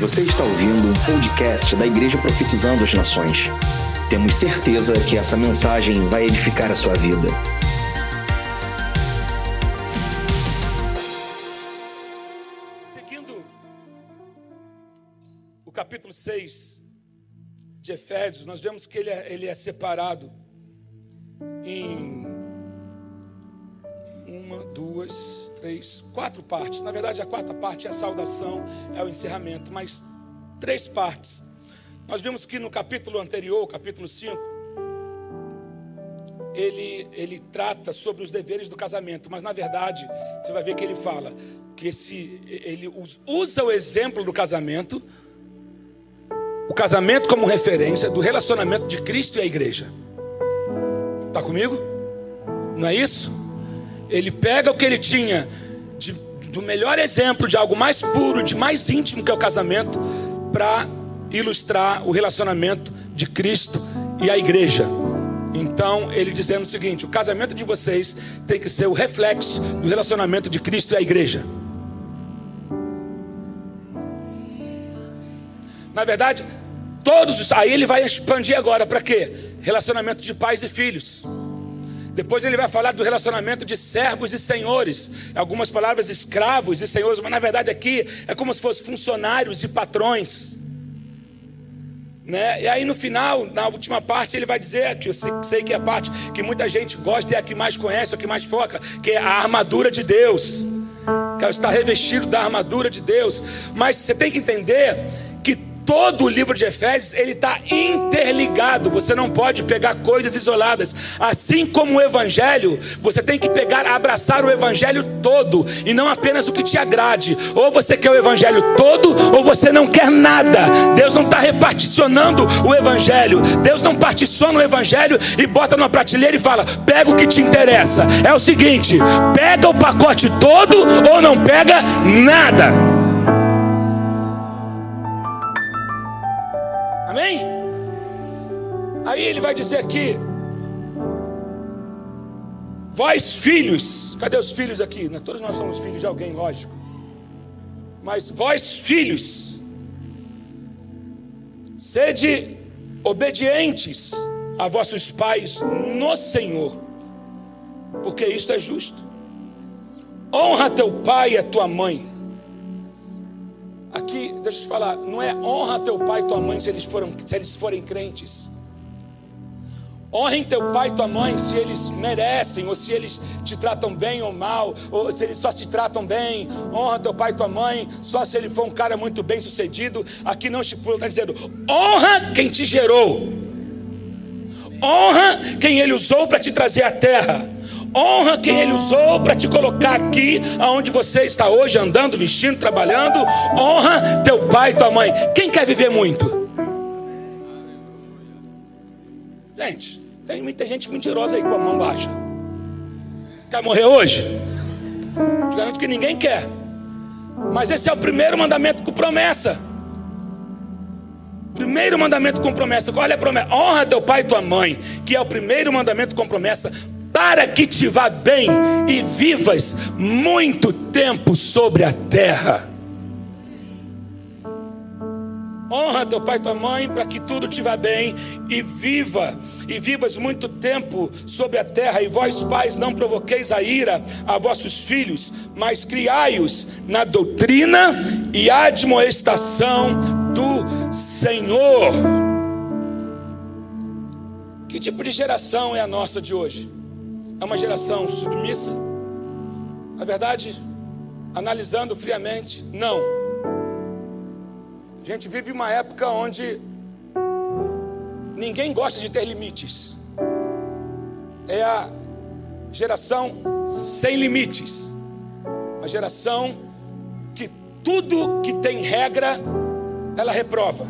Você está ouvindo um podcast da Igreja Profetizando as Nações. Temos certeza que essa mensagem vai edificar a sua vida. Seguindo o capítulo 6 de Efésios, nós vemos que ele é, ele é separado em uma, duas, três, quatro partes. Na verdade, a quarta parte é a saudação, é o encerramento, mas três partes. Nós vimos que no capítulo anterior, capítulo 5, ele, ele trata sobre os deveres do casamento, mas na verdade, você vai ver que ele fala que esse, ele usa o exemplo do casamento, o casamento como referência do relacionamento de Cristo e a igreja. Está comigo? Não é isso? Ele pega o que ele tinha de, do melhor exemplo de algo mais puro, de mais íntimo que é o casamento, para ilustrar o relacionamento de Cristo e a igreja. Então, ele dizendo o seguinte: o casamento de vocês tem que ser o reflexo do relacionamento de Cristo e a igreja. Na verdade, todos os. Aí ele vai expandir agora para quê? Relacionamento de pais e filhos. Depois ele vai falar do relacionamento de servos e senhores. Algumas palavras escravos e senhores, mas na verdade aqui é como se fossem funcionários e patrões. Né? E aí no final, na última parte, ele vai dizer que eu sei, sei que é a parte que muita gente gosta e é a que mais conhece, é a que mais foca, que é a armadura de Deus. Que estar revestido da armadura de Deus. Mas você tem que entender Todo o livro de Efésios ele está interligado. Você não pode pegar coisas isoladas. Assim como o Evangelho, você tem que pegar, abraçar o Evangelho todo e não apenas o que te agrade. Ou você quer o Evangelho todo, ou você não quer nada. Deus não está reparticionando o Evangelho. Deus não particiona o Evangelho e bota numa prateleira e fala: pega o que te interessa. É o seguinte: pega o pacote todo ou não pega nada. Ele vai dizer aqui: Vós filhos, cadê os filhos aqui? Todos nós somos filhos de alguém, lógico. Mas vós filhos, sede obedientes a vossos pais no Senhor, porque isto é justo. Honra teu pai e a tua mãe Aqui, deixa eu te falar, não é honra teu pai e tua mãe se eles, foram, se eles forem crentes. Honrem teu pai e tua mãe se eles merecem, ou se eles te tratam bem ou mal, ou se eles só se tratam bem. Honra teu pai e tua mãe só se ele for um cara muito bem sucedido. Aqui não estipula, está dizendo: honra quem te gerou, honra quem ele usou para te trazer à terra. Honra quem Ele usou para te colocar aqui, aonde você está hoje, andando, vestindo, trabalhando. Honra teu pai e tua mãe. Quem quer viver muito? Gente, tem muita gente mentirosa aí com a mão baixa. Quer morrer hoje? Te garanto que ninguém quer. Mas esse é o primeiro mandamento com promessa. Primeiro mandamento com promessa. Qual é a promessa? Honra teu pai e tua mãe, que é o primeiro mandamento com promessa, para que te vá bem e vivas muito tempo sobre a terra. Honra teu pai e tua mãe para que tudo te vá bem e viva e vivas muito tempo sobre a terra. E vós, pais, não provoqueis a ira a vossos filhos, mas criai-os na doutrina e admoestação do Senhor. Que tipo de geração é a nossa de hoje? é uma geração submissa? Na verdade, analisando friamente, não. A gente vive uma época onde ninguém gosta de ter limites. É a geração sem limites. Uma geração que tudo que tem regra, ela reprova.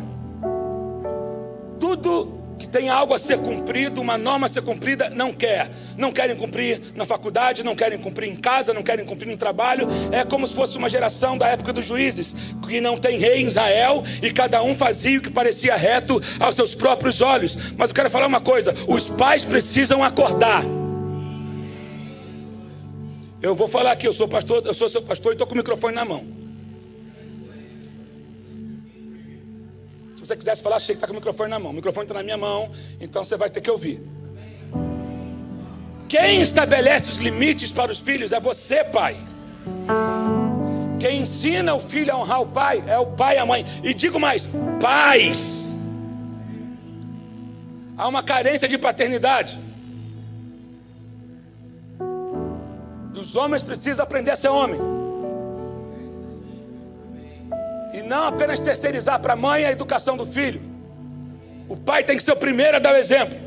Tudo que tem algo a ser cumprido, uma norma a ser cumprida, não quer. Não querem cumprir na faculdade, não querem cumprir em casa, não querem cumprir no trabalho. É como se fosse uma geração da época dos juízes, que não tem rei em Israel e cada um fazia o que parecia reto aos seus próprios olhos. Mas eu quero falar uma coisa: os pais precisam acordar. Eu vou falar aqui, eu sou pastor, eu sou seu pastor e estou com o microfone na mão. Você quisesse falar, achei que está com o microfone na mão. O microfone está na minha mão, então você vai ter que ouvir. Quem estabelece os limites para os filhos é você, pai. Quem ensina o filho a honrar o pai é o pai e a mãe. E digo mais: pais. Há uma carência de paternidade. E os homens precisam aprender a ser homens. Não apenas terceirizar para a mãe a educação do filho. O pai tem que ser o primeiro a dar o exemplo.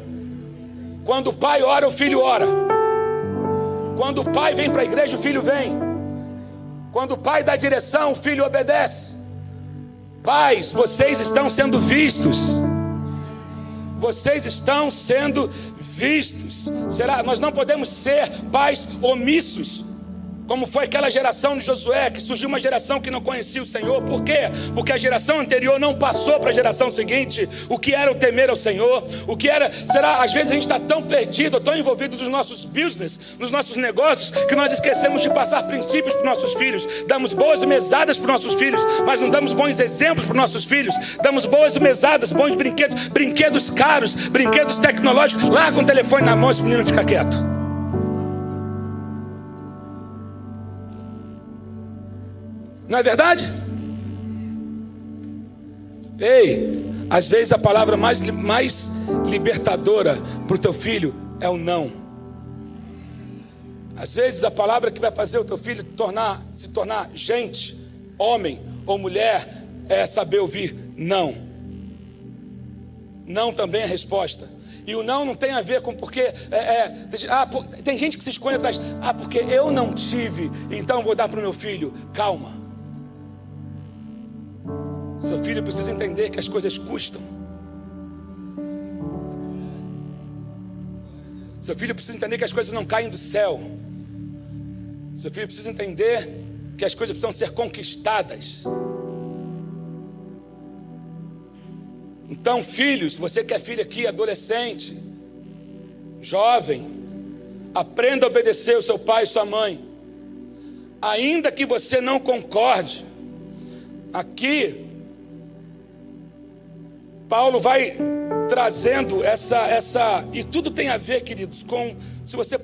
Quando o pai ora, o filho ora. Quando o pai vem para a igreja, o filho vem. Quando o pai dá direção, o filho obedece. Pais, vocês estão sendo vistos. Vocês estão sendo vistos. Será? Nós não podemos ser pais omissos. Como foi aquela geração de Josué, que surgiu uma geração que não conhecia o Senhor. Por quê? Porque a geração anterior não passou para a geração seguinte o que era o temer ao Senhor, o que era. Será? Às vezes a gente está tão perdido, tão envolvido nos nossos business, nos nossos negócios, que nós esquecemos de passar princípios para os nossos filhos. Damos boas mesadas para os nossos filhos, mas não damos bons exemplos para os nossos filhos. Damos boas mesadas, bons brinquedos, brinquedos caros, brinquedos tecnológicos. Larga um telefone na mão, esse menino fica quieto. Não é verdade? Ei, às vezes a palavra mais, mais libertadora para o teu filho é o não. Às vezes a palavra que vai fazer o teu filho tornar, se tornar gente, homem ou mulher, é saber ouvir não. Não também é resposta. E o não não tem a ver com porque. É, é, ah, por, tem gente que se esconde atrás. Ah, porque eu não tive, então vou dar para o meu filho. Calma. Seu filho precisa entender que as coisas custam. Seu filho precisa entender que as coisas não caem do céu. Seu filho precisa entender que as coisas precisam ser conquistadas. Então, filhos, você que é filho aqui, adolescente, jovem, aprenda a obedecer o seu pai e sua mãe. Ainda que você não concorde, aqui Paulo vai trazendo essa, essa, e tudo tem a ver, queridos, com, se você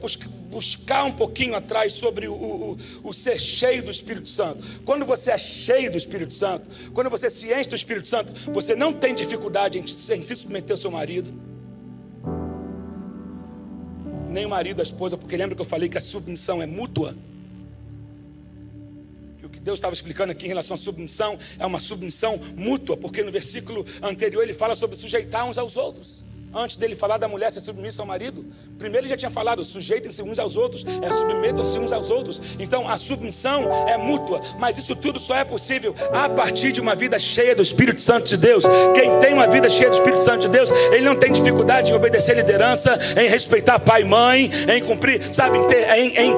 buscar um pouquinho atrás sobre o, o, o, ser cheio do Espírito Santo. Quando você é cheio do Espírito Santo, quando você se enche do Espírito Santo, você não tem dificuldade em, em se submeter ao seu marido, nem o marido, a esposa, porque lembra que eu falei que a submissão é mútua? Deus estava explicando aqui em relação à submissão, é uma submissão mútua, porque no versículo anterior ele fala sobre sujeitar uns aos outros. Antes dele falar da mulher ser submissa ao marido, primeiro ele já tinha falado: sujeitem-se uns aos outros, é submetam-se uns aos outros. Então a submissão é mútua, mas isso tudo só é possível a partir de uma vida cheia do Espírito Santo de Deus. Quem tem uma vida cheia do Espírito Santo de Deus, ele não tem dificuldade em obedecer liderança, em respeitar pai e mãe, em cumprir, sabe, em, ter, em, em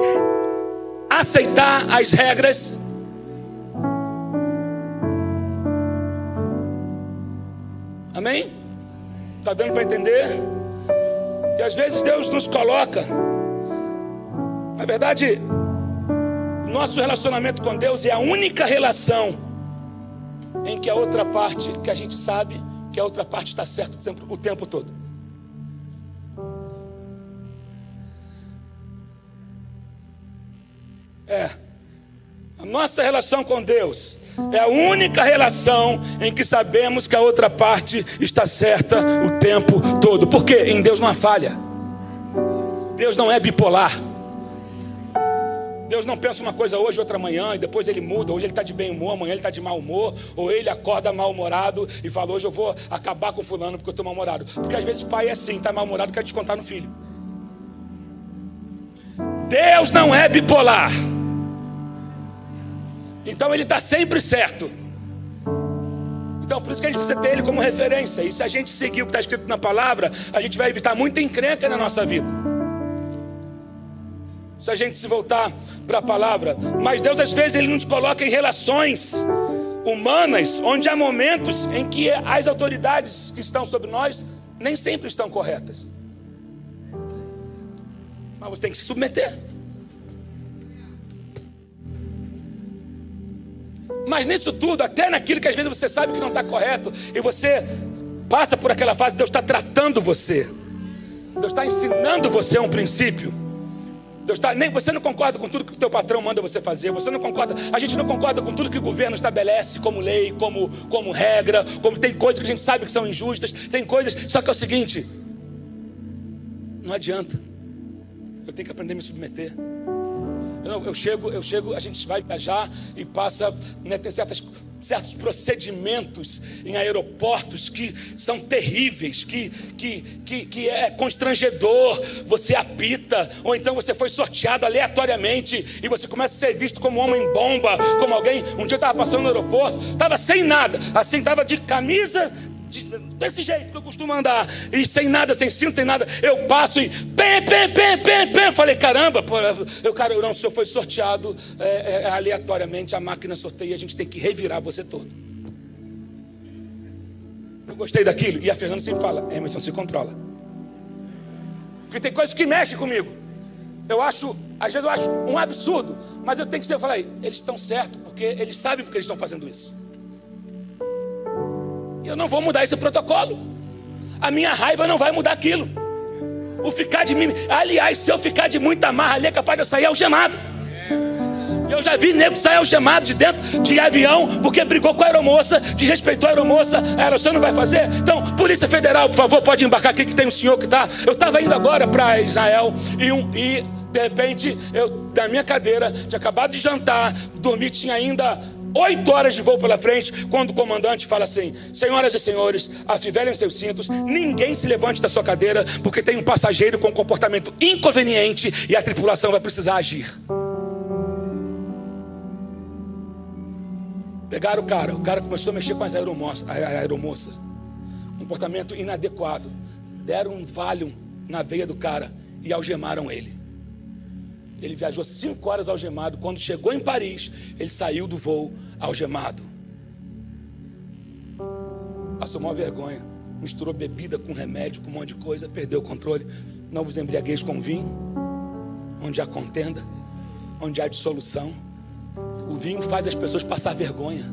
aceitar as regras Amém? Está dando para entender? E às vezes Deus nos coloca. Na verdade, nosso relacionamento com Deus é a única relação em que a outra parte, que a gente sabe que a outra parte está certa o tempo todo. É. A nossa relação com Deus é a única relação em que sabemos que a outra parte está certa o tempo todo. Por quê? Em Deus não há falha. Deus não é bipolar. Deus não pensa uma coisa hoje, outra amanhã, e depois ele muda. Hoje ele está de bem humor, amanhã ele está de mau humor, ou ele acorda mal-humorado e fala: Hoje eu vou acabar com fulano porque eu estou mal-humorado. Porque às vezes o pai é assim, está mal-humorado, quer descontar no filho. Deus não é bipolar. Então ele está sempre certo. Então, por isso que a gente precisa ter ele como referência. E se a gente seguir o que está escrito na palavra, a gente vai evitar muita encrenca na nossa vida. Se a gente se voltar para a palavra. Mas Deus, às vezes, Ele nos coloca em relações humanas, onde há momentos em que as autoridades que estão sobre nós nem sempre estão corretas. Mas você tem que se submeter. Mas nisso tudo, até naquilo que às vezes você sabe que não está correto, e você passa por aquela fase, Deus está tratando você. Deus está ensinando você um princípio. Deus tá, nem você não concorda com tudo que o teu patrão manda você fazer. Você não concorda. A gente não concorda com tudo que o governo estabelece como lei, como, como regra, como tem coisas que a gente sabe que são injustas, tem coisas. Só que é o seguinte, não adianta. Eu tenho que aprender a me submeter. Eu, eu chego, eu chego, a gente vai viajar e passa, né, tem certas certos procedimentos em aeroportos que são terríveis, que, que, que, que é constrangedor. Você apita, ou então você foi sorteado aleatoriamente e você começa a ser visto como homem bomba, como alguém. Um dia eu estava passando no aeroporto, estava sem nada, assim, estava de camisa, desse jeito que eu costumo andar, e sem nada, sem cinto, sem nada, eu passo e pé, pé, pé, pé, pé. Falei, caramba, eu, cara, não, o senhor foi sorteado é, é, aleatoriamente, a máquina sorteia, a gente tem que revirar você todo. Eu gostei daquilo, e a Fernanda sempre fala, Emerson, se controla. Porque tem coisas que mexem comigo. Eu acho, às vezes eu acho um absurdo, mas eu tenho que ser, eu falei, eles estão certos, porque eles sabem porque eles estão fazendo isso. Eu não vou mudar esse protocolo. A minha raiva não vai mudar aquilo. O ficar de mim. Aliás, se eu ficar de muita marra ali, é capaz de eu sair algemado. Eu já vi nego sair algemado de dentro de avião porque brigou com a aeromoça, desrespeitou a aeromoça. A aeromoça não vai fazer? Então, Polícia Federal, por favor, pode embarcar aqui que tem um senhor que está. Eu estava indo agora para Israel e, um, e de repente, eu, da minha cadeira, tinha acabado de jantar, dormi, tinha ainda oito horas de voo pela frente, quando o comandante fala assim: Senhoras e senhores, afivelem seus cintos, ninguém se levante da sua cadeira, porque tem um passageiro com um comportamento inconveniente e a tripulação vai precisar agir. Pegaram o cara, o cara começou a mexer com as aeromoça, a aeromoça. Comportamento inadequado. Deram um valium na veia do cara e algemaram ele. Ele viajou cinco horas algemado. Quando chegou em Paris, ele saiu do voo algemado. Passou uma vergonha. Misturou bebida com remédio, com um monte de coisa, perdeu o controle. Não vos embriagueis com vinho, onde há contenda, onde há dissolução. O vinho faz as pessoas passar vergonha.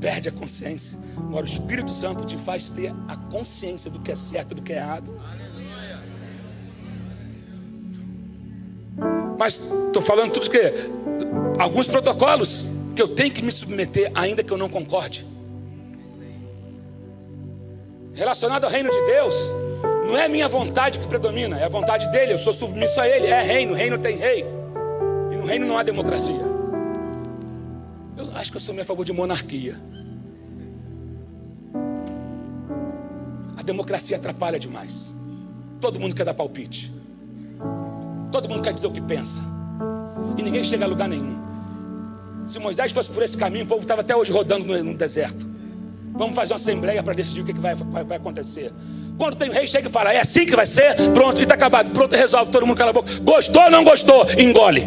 Perde a consciência. Agora o Espírito Santo te faz ter a consciência do que é certo e do que é errado. Mas estou falando tudo que alguns protocolos que eu tenho que me submeter, ainda que eu não concorde. Relacionado ao reino de Deus, não é a minha vontade que predomina, é a vontade dele, eu sou submisso a ele, é reino, reino tem rei. E no reino não há democracia. Eu acho que eu sou meio a favor de monarquia. A democracia atrapalha demais. Todo mundo quer dar palpite. Todo mundo quer dizer o que pensa. E ninguém chega a lugar nenhum. Se Moisés fosse por esse caminho, o povo estava até hoje rodando no, no deserto. Vamos fazer uma assembleia para decidir o que, que vai, vai, vai, acontecer. Quando tem um rei, chega e fala: é assim que vai ser, pronto, e está acabado. Pronto, resolve, todo mundo cala a boca. Gostou ou não gostou? Engole.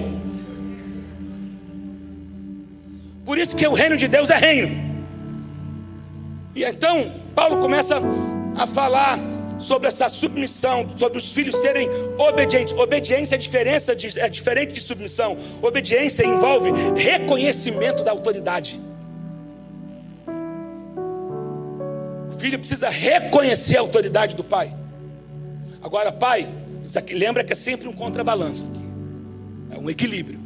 Por isso que o reino de Deus é reino. E então, Paulo começa a falar sobre essa submissão, sobre os filhos serem obedientes. Obediência é, diferença de, é diferente de submissão. Obediência envolve reconhecimento da autoridade. O filho precisa reconhecer a autoridade do pai. Agora, pai, lembra que é sempre um contrabalanço. É um equilíbrio.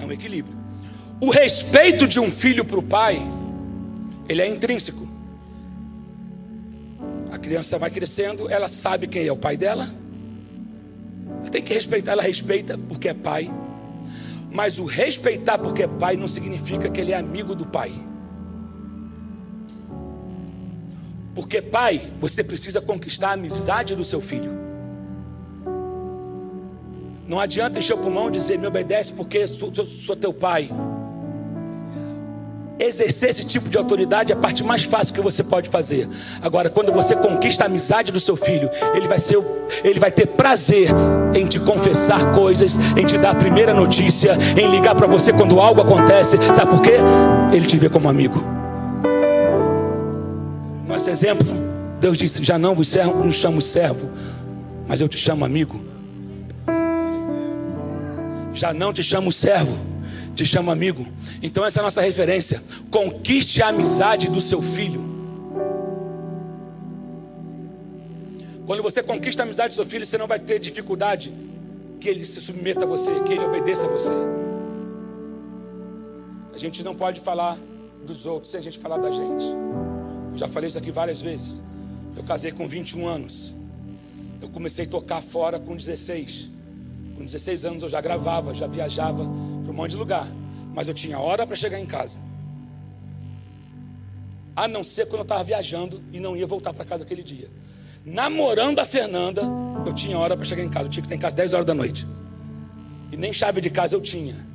É um equilíbrio. O respeito de um filho para o pai, ele é intrínseco criança vai crescendo, ela sabe quem é o pai dela. Ela tem que respeitar, ela respeita porque é pai. Mas o respeitar porque é pai não significa que ele é amigo do pai. Porque pai, você precisa conquistar a amizade do seu filho. Não adianta encher o pulmão e dizer me obedece porque sou, sou, sou teu pai exercer esse tipo de autoridade é a parte mais fácil que você pode fazer. Agora, quando você conquista a amizade do seu filho, ele vai, ser, ele vai ter prazer em te confessar coisas, em te dar a primeira notícia, em ligar para você quando algo acontece. Sabe por quê? Ele te vê como amigo. Nosso exemplo, Deus disse: Já não vos servo, nos chamo servo, mas eu te chamo amigo. Já não te chamo servo te chama amigo. Então essa é a nossa referência. Conquiste a amizade do seu filho. Quando você conquista a amizade do seu filho, você não vai ter dificuldade que ele se submeta a você, que ele obedeça a você. A gente não pode falar dos outros sem a gente falar da gente. Eu já falei isso aqui várias vezes. Eu casei com 21 anos. Eu comecei a tocar fora com 16. Com 16 anos eu já gravava, já viajava para um monte de lugar. Mas eu tinha hora para chegar em casa. A não ser quando eu estava viajando e não ia voltar para casa aquele dia. Namorando a Fernanda, eu tinha hora para chegar em casa. Eu tinha que estar em casa 10 horas da noite. E nem chave de casa eu tinha.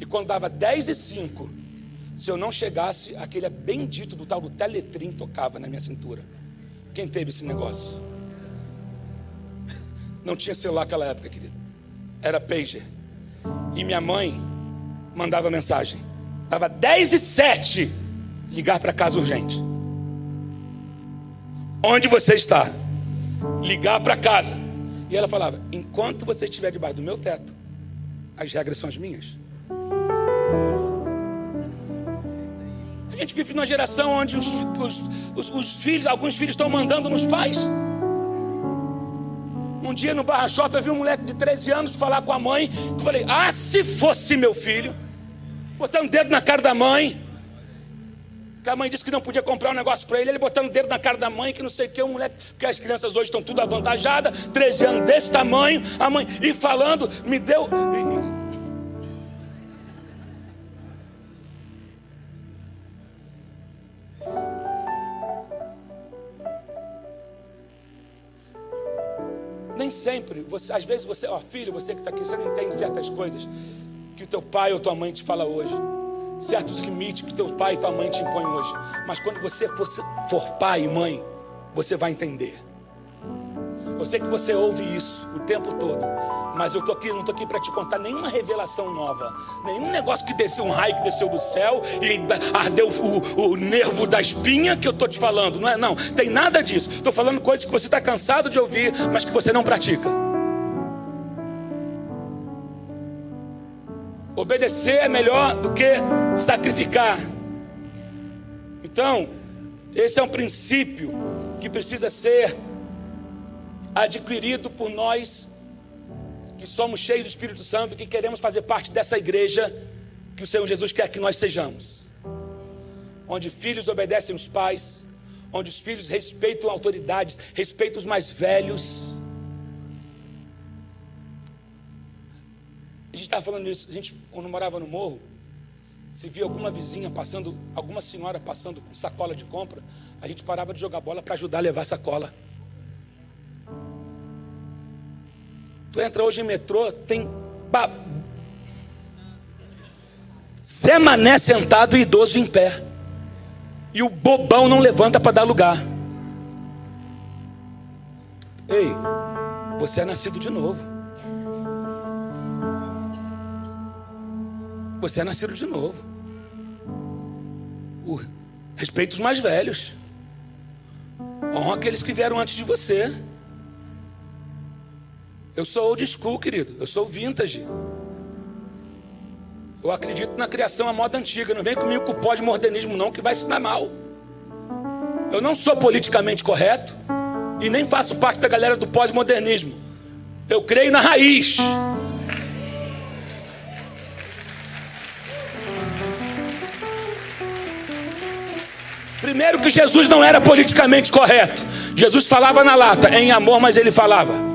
E quando dava 10 e 5, se eu não chegasse, aquele bendito do tal do Teletrim tocava na minha cintura. Quem teve esse negócio? Não tinha celular naquela época, querido. Era pager. E minha mãe mandava mensagem. Dava 10 e 7. Ligar para casa urgente. Onde você está? Ligar para casa. E ela falava: enquanto você estiver debaixo do meu teto, as regras são as minhas. A gente vive numa geração onde os, os, os, os filhos, alguns filhos estão mandando nos pais. Um dia no Barra Shopping eu vi um moleque de 13 anos falar com a mãe. Eu falei: Ah, se fosse meu filho, botando o dedo na cara da mãe. Que a mãe disse que não podia comprar um negócio para ele, ele botando o dedo na cara da mãe, que não sei o que, um moleque, porque as crianças hoje estão tudo avantajadas, 13 anos desse tamanho, a mãe, e falando, me deu. Nem sempre, você, às vezes você, ó filho, você que está aqui, você não entende certas coisas que o teu pai ou tua mãe te fala hoje certos limites que teu pai e tua mãe te impõem hoje. Mas quando você for, for pai e mãe, você vai entender. Eu sei que você ouve isso o tempo todo, mas eu tô aqui, não estou aqui para te contar nenhuma revelação nova, nenhum negócio que desceu, um raio que desceu do céu e ardeu o, o nervo da espinha que eu estou te falando, não é? Não, tem nada disso. Estou falando coisas que você está cansado de ouvir, mas que você não pratica. Obedecer é melhor do que sacrificar. Então, esse é um princípio que precisa ser adquirido por nós que somos cheios do Espírito Santo, que queremos fazer parte dessa igreja que o Senhor Jesus quer que nós sejamos. Onde filhos obedecem os pais, onde os filhos respeitam autoridades, respeitam os mais velhos A gente estava falando isso, a gente, quando morava no morro, se via alguma vizinha passando, alguma senhora passando com sacola de compra, a gente parava de jogar bola para ajudar a levar a sacola. Tu entra hoje em metrô, tem ba... Zé Mané sentado e idoso em pé. E o bobão não levanta para dar lugar. Ei, você é nascido de novo. Você é nascido de novo. Uh, respeita os mais velhos. Honra aqueles que vieram antes de você. Eu sou old school, querido. Eu sou vintage. Eu acredito na criação à moda antiga. Não vem comigo com o pós-modernismo, não, que vai se dar mal. Eu não sou politicamente correto e nem faço parte da galera do pós-modernismo. Eu creio na raiz. Primeiro que Jesus não era politicamente correto. Jesus falava na lata, em amor, mas ele falava.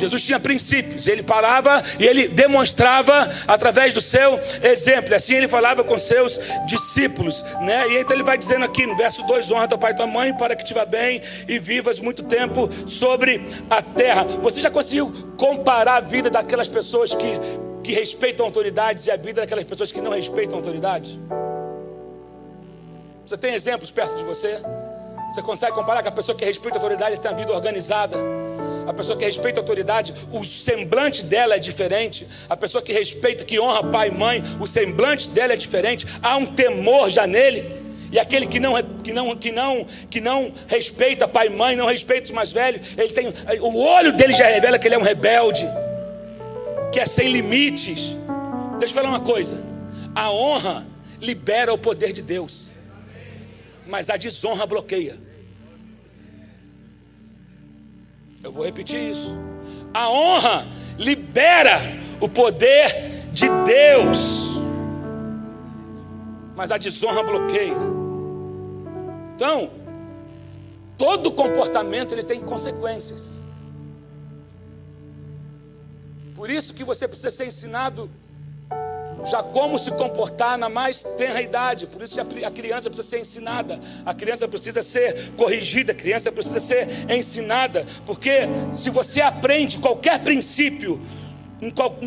Jesus tinha princípios, ele falava e ele demonstrava através do seu exemplo. Assim ele falava com seus discípulos, né? E então ele vai dizendo aqui no verso 2: honra teu pai e tua mãe para que te vá bem e vivas muito tempo sobre a terra. Você já conseguiu comparar a vida daquelas pessoas que, que respeitam autoridades e a vida daquelas pessoas que não respeitam autoridades? Você tem exemplos perto de você? Você consegue comparar com a pessoa que respeita a autoridade e tem a vida organizada? A pessoa que respeita a autoridade, o semblante dela é diferente. A pessoa que respeita, que honra pai e mãe, o semblante dela é diferente. Há um temor já nele. E aquele que não, que não, que não, que não respeita pai e mãe, não respeita os mais velhos, ele tem, o olho dele já revela que ele é um rebelde. que é sem limites. Deixa eu falar uma coisa: a honra libera o poder de Deus, mas a desonra bloqueia. Eu vou repetir isso. A honra libera o poder de Deus, mas a desonra bloqueia. Então, todo comportamento ele tem consequências. Por isso que você precisa ser ensinado já como se comportar na mais tenra idade. Por isso que a criança precisa ser ensinada, a criança precisa ser corrigida, a criança precisa ser ensinada, porque se você aprende qualquer princípio, qual,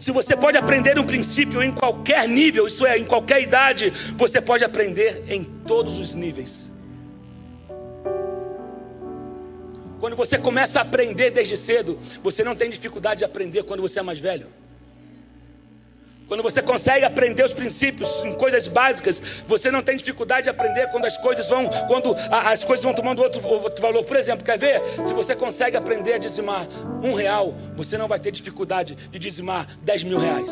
se você pode aprender um princípio em qualquer nível, isso é, em qualquer idade, você pode aprender em todos os níveis. Quando você começa a aprender desde cedo, você não tem dificuldade de aprender quando você é mais velho. Quando você consegue aprender os princípios em coisas básicas, você não tem dificuldade de aprender quando as coisas vão, quando as coisas vão tomando outro, outro valor. Por exemplo, quer ver? Se você consegue aprender a dizimar um real, você não vai ter dificuldade de dizimar dez mil reais.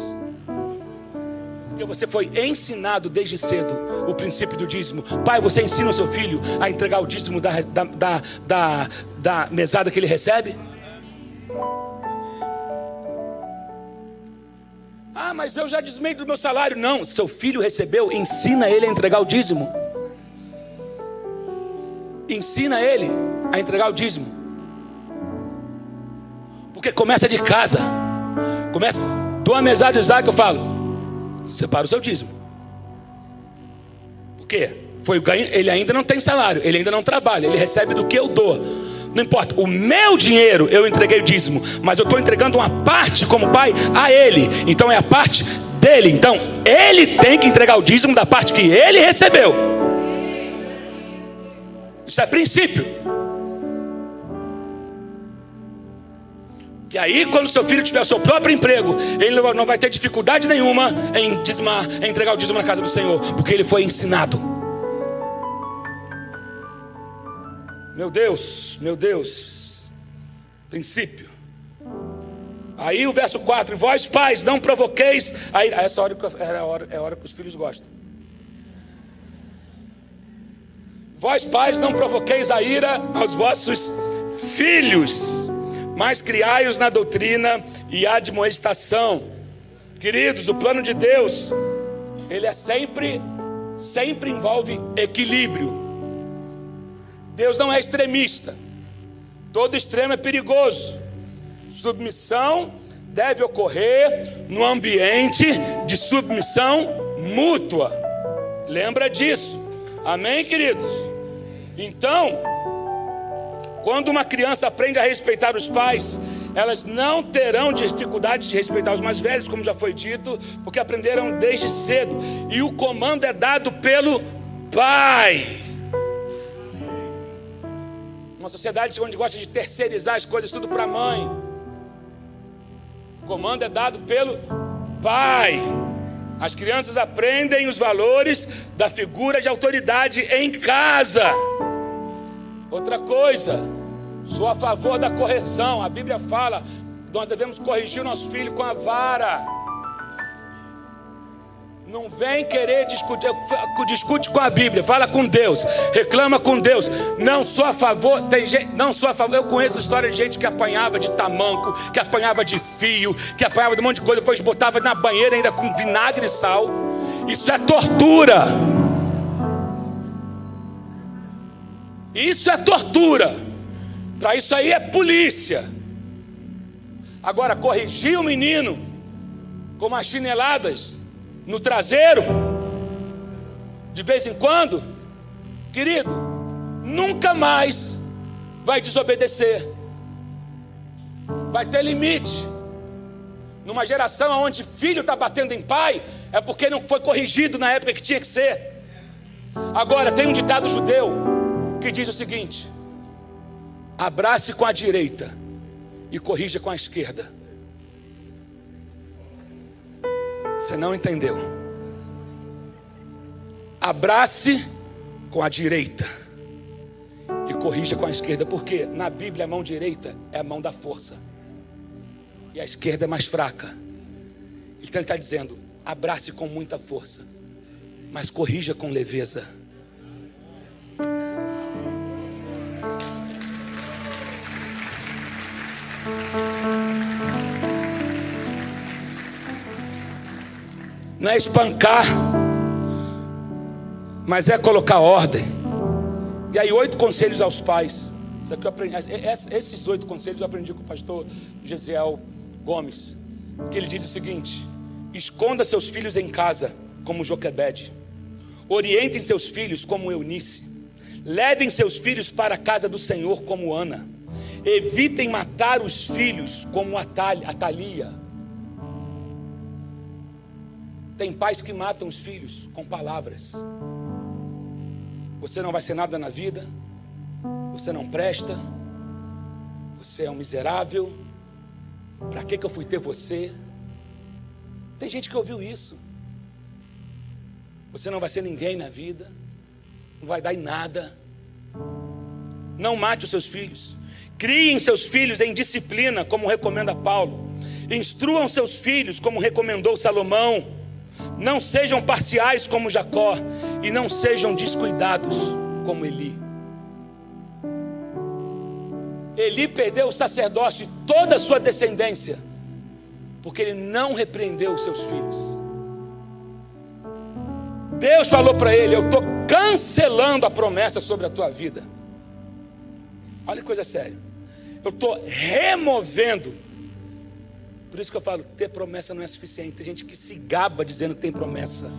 Porque você foi ensinado desde cedo o princípio do dízimo. Pai, você ensina o seu filho a entregar o dízimo da, da, da, da, da mesada que ele recebe? Ah, mas eu já desmei do meu salário. Não, seu filho recebeu, ensina ele a entregar o dízimo. Ensina ele a entregar o dízimo. Porque começa de casa. Começa, dou a mesada de Isaac, eu falo, separa o seu dízimo. Por quê? Foi ele ainda não tem salário, ele ainda não trabalha, ele recebe do que eu dou. Não importa, o meu dinheiro eu entreguei o dízimo, mas eu estou entregando uma parte como pai a ele. Então é a parte dele. Então ele tem que entregar o dízimo da parte que ele recebeu. Isso é princípio. E aí, quando seu filho tiver o seu próprio emprego, ele não vai ter dificuldade nenhuma em dizimar, em entregar o dízimo na casa do Senhor, porque ele foi ensinado. Meu Deus, meu Deus. Princípio. Aí o verso 4: Vós, pais, não provoqueis. Aí, essa hora é a hora, é a hora que os filhos gostam. Vós, pais, não provoqueis a ira aos vossos filhos, mas criai-os na doutrina e admoestação. Queridos, o plano de Deus, ele é sempre, sempre envolve equilíbrio. Deus não é extremista. Todo extremo é perigoso. Submissão deve ocorrer no ambiente de submissão mútua. Lembra disso. Amém, queridos? Então, quando uma criança aprende a respeitar os pais, elas não terão dificuldade de respeitar os mais velhos, como já foi dito, porque aprenderam desde cedo. E o comando é dado pelo pai. Uma sociedade onde gosta de terceirizar as coisas tudo para a mãe. O comando é dado pelo pai. As crianças aprendem os valores da figura de autoridade em casa. Outra coisa, sou a favor da correção. A Bíblia fala nós devemos corrigir o nosso filho com a vara. Não vem querer discutir, discute com a Bíblia, fala com Deus, reclama com Deus. Não sou a favor, tem gente, não sou a favor. Eu conheço história de gente que apanhava de tamanco, que apanhava de fio, que apanhava de um monte de coisa, depois botava na banheira ainda com vinagre e sal. Isso é tortura. Isso é tortura. Para isso aí é polícia. Agora, corrigir o menino com umas chineladas no traseiro, de vez em quando, querido, nunca mais vai desobedecer. Vai ter limite. Numa geração onde filho está batendo em pai, é porque não foi corrigido na época que tinha que ser. Agora, tem um ditado judeu que diz o seguinte: abrace com a direita e corrija com a esquerda. Você não entendeu. Abrace com a direita e corrija com a esquerda, porque na Bíblia a mão direita é a mão da força. e a esquerda é mais fraca. Então ele está dizendo: abrace com muita força, mas corrija com leveza. Não é espancar, mas é colocar ordem. E aí, oito conselhos aos pais. Isso aqui eu aprendi, esses oito conselhos eu aprendi com o pastor Gesiel Gomes. Que ele diz o seguinte: esconda seus filhos em casa, como Joquebede. Orientem seus filhos como Eunice. Levem seus filhos para a casa do Senhor como Ana. Evitem matar os filhos como Atalia. Tem pais que matam os filhos com palavras. Você não vai ser nada na vida. Você não presta. Você é um miserável. Para que, que eu fui ter você? Tem gente que ouviu isso. Você não vai ser ninguém na vida. Não vai dar em nada. Não mate os seus filhos. Criem seus filhos em disciplina, como recomenda Paulo. Instruam seus filhos, como recomendou Salomão. Não sejam parciais como Jacó. E não sejam descuidados como Eli. Eli perdeu o sacerdócio e toda a sua descendência, porque ele não repreendeu os seus filhos. Deus falou para ele: Eu estou cancelando a promessa sobre a tua vida. Olha que coisa séria. Eu estou removendo. Por isso que eu falo: ter promessa não é suficiente. Tem gente que se gaba dizendo que tem promessa.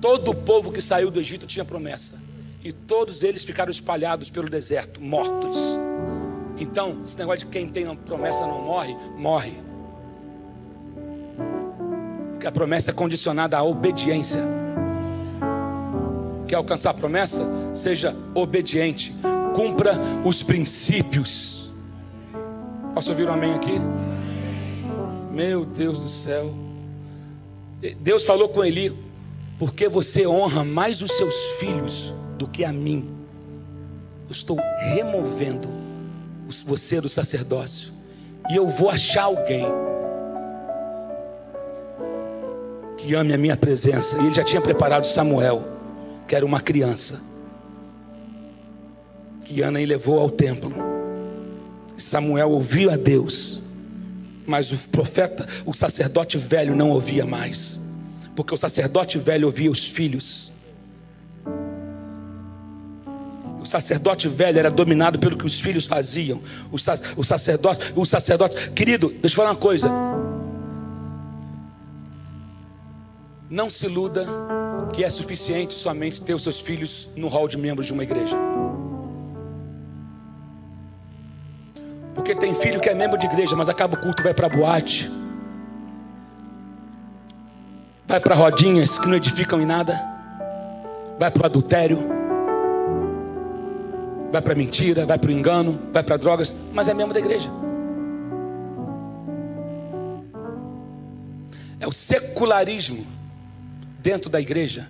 Todo o povo que saiu do Egito tinha promessa. E todos eles ficaram espalhados pelo deserto, mortos. Então, esse negócio de quem tem promessa não morre, morre. Porque a promessa é condicionada à obediência. Quer alcançar a promessa? Seja obediente. Cumpra os princípios. Posso ouvir um amém aqui? Meu Deus do céu. Deus falou com Eli: porque você honra mais os seus filhos do que a mim. Eu estou removendo você do sacerdócio. E eu vou achar alguém que ame a minha presença. E ele já tinha preparado Samuel, que era uma criança, que Ana levou ao templo. Samuel ouviu a Deus, mas o profeta, o sacerdote velho, não ouvia mais, porque o sacerdote velho ouvia os filhos. O sacerdote velho era dominado pelo que os filhos faziam. O, o sacerdote, o sacerdote, querido, deixa eu falar uma coisa. Não se iluda que é suficiente somente ter os seus filhos no hall de membros de uma igreja. Porque tem filho que é membro de igreja, mas acaba o culto vai para boate. Vai para rodinhas que não edificam em nada. Vai para o adultério vai para mentira, vai para o engano, vai para drogas, mas é membro da igreja. É o secularismo dentro da igreja.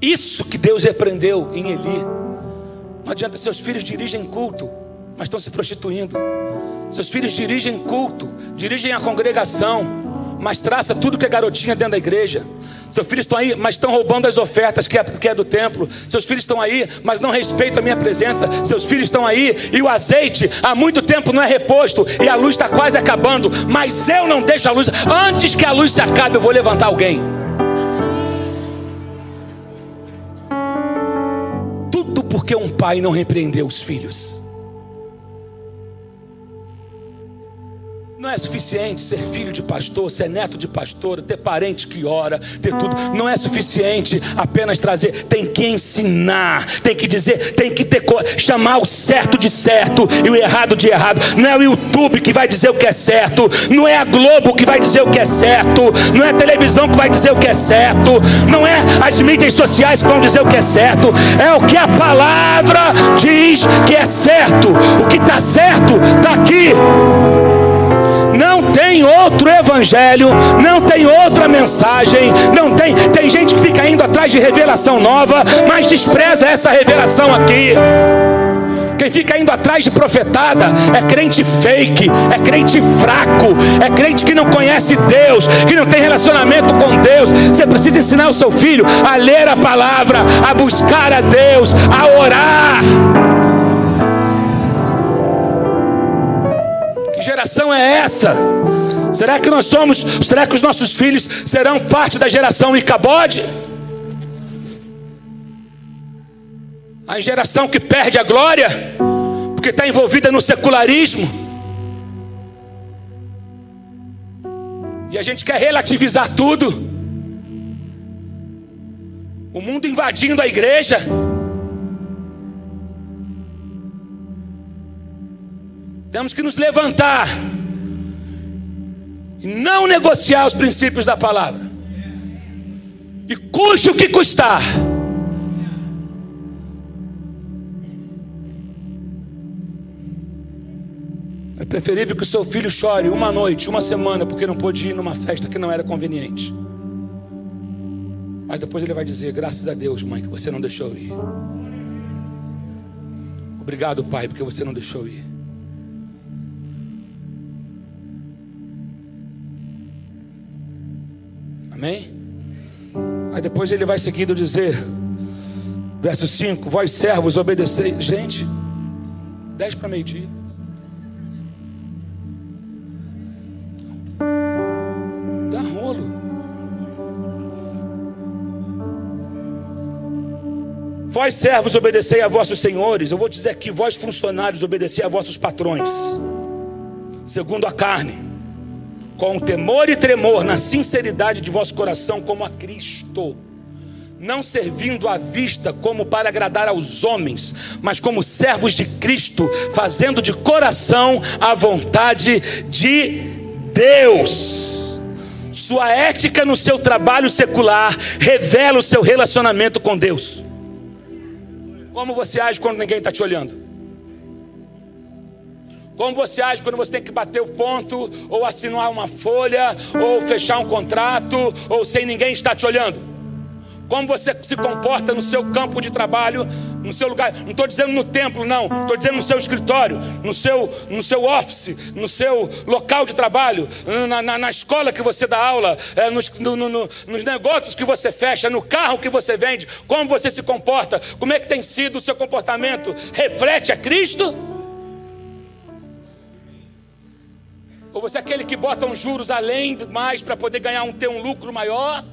Isso que Deus repreendeu em Eli. Não adianta, seus filhos dirigem culto, mas estão se prostituindo. Seus filhos dirigem culto, dirigem a congregação, mas traça tudo que é garotinha dentro da igreja. Seus filhos estão aí, mas estão roubando as ofertas que é, que é do templo. Seus filhos estão aí, mas não respeitam a minha presença. Seus filhos estão aí e o azeite há muito tempo não é reposto e a luz está quase acabando. Mas eu não deixo a luz. Antes que a luz se acabe, eu vou levantar alguém. Porque um pai não repreendeu os filhos. Não é suficiente ser filho de pastor, ser neto de pastor, ter parente que ora, ter tudo. Não é suficiente apenas trazer. Tem que ensinar, tem que dizer, tem que ter chamar o certo de certo e o errado de errado. Não é o YouTube que vai dizer o que é certo, não é a Globo que vai dizer o que é certo, não é a televisão que vai dizer o que é certo, não é as mídias sociais que vão dizer o que é certo. É o que a palavra diz que é certo. O que está certo está aqui. Tem outro evangelho, não tem outra mensagem, não tem. Tem gente que fica indo atrás de revelação nova, mas despreza essa revelação aqui. Quem fica indo atrás de profetada é crente fake, é crente fraco, é crente que não conhece Deus, que não tem relacionamento com Deus. Você precisa ensinar o seu filho a ler a palavra, a buscar a Deus, a orar. Geração é essa? Será que nós somos, será que os nossos filhos serão parte da geração Icabode? A geração que perde a glória, porque está envolvida no secularismo. E a gente quer relativizar tudo. O mundo invadindo a igreja. Temos que nos levantar e não negociar os princípios da palavra. E custe o que custar. É preferível que o seu filho chore uma noite, uma semana, porque não pôde ir numa festa que não era conveniente. Mas depois ele vai dizer: Graças a Deus, mãe, que você não deixou ir. Obrigado, pai, porque você não deixou ir. Amém? Aí depois ele vai seguindo dizer, verso 5: Vós servos, obedeceis. Gente, 10 para meio-dia. Vós servos obedecei a vossos senhores. Eu vou dizer aqui, vós funcionários obedecei a vossos patrões, segundo a carne, com temor e tremor, na sinceridade de vosso coração, como a Cristo, não servindo à vista como para agradar aos homens, mas como servos de Cristo, fazendo de coração a vontade de Deus. Sua ética no seu trabalho secular revela o seu relacionamento com Deus. Como você age quando ninguém está te olhando? Como você age quando você tem que bater o ponto, ou assinar uma folha, ou fechar um contrato, ou sem ninguém estar te olhando? como você se comporta no seu campo de trabalho, no seu lugar. Não estou dizendo no templo, não. Estou dizendo no seu escritório, no seu, no seu office, no seu local de trabalho, na, na, na escola que você dá aula, é, nos, no, no, nos negócios que você fecha, no carro que você vende. Como você se comporta? Como é que tem sido o seu comportamento? Reflete a Cristo? Ou você é aquele que bota uns juros além mais para poder ganhar um, ter um lucro maior?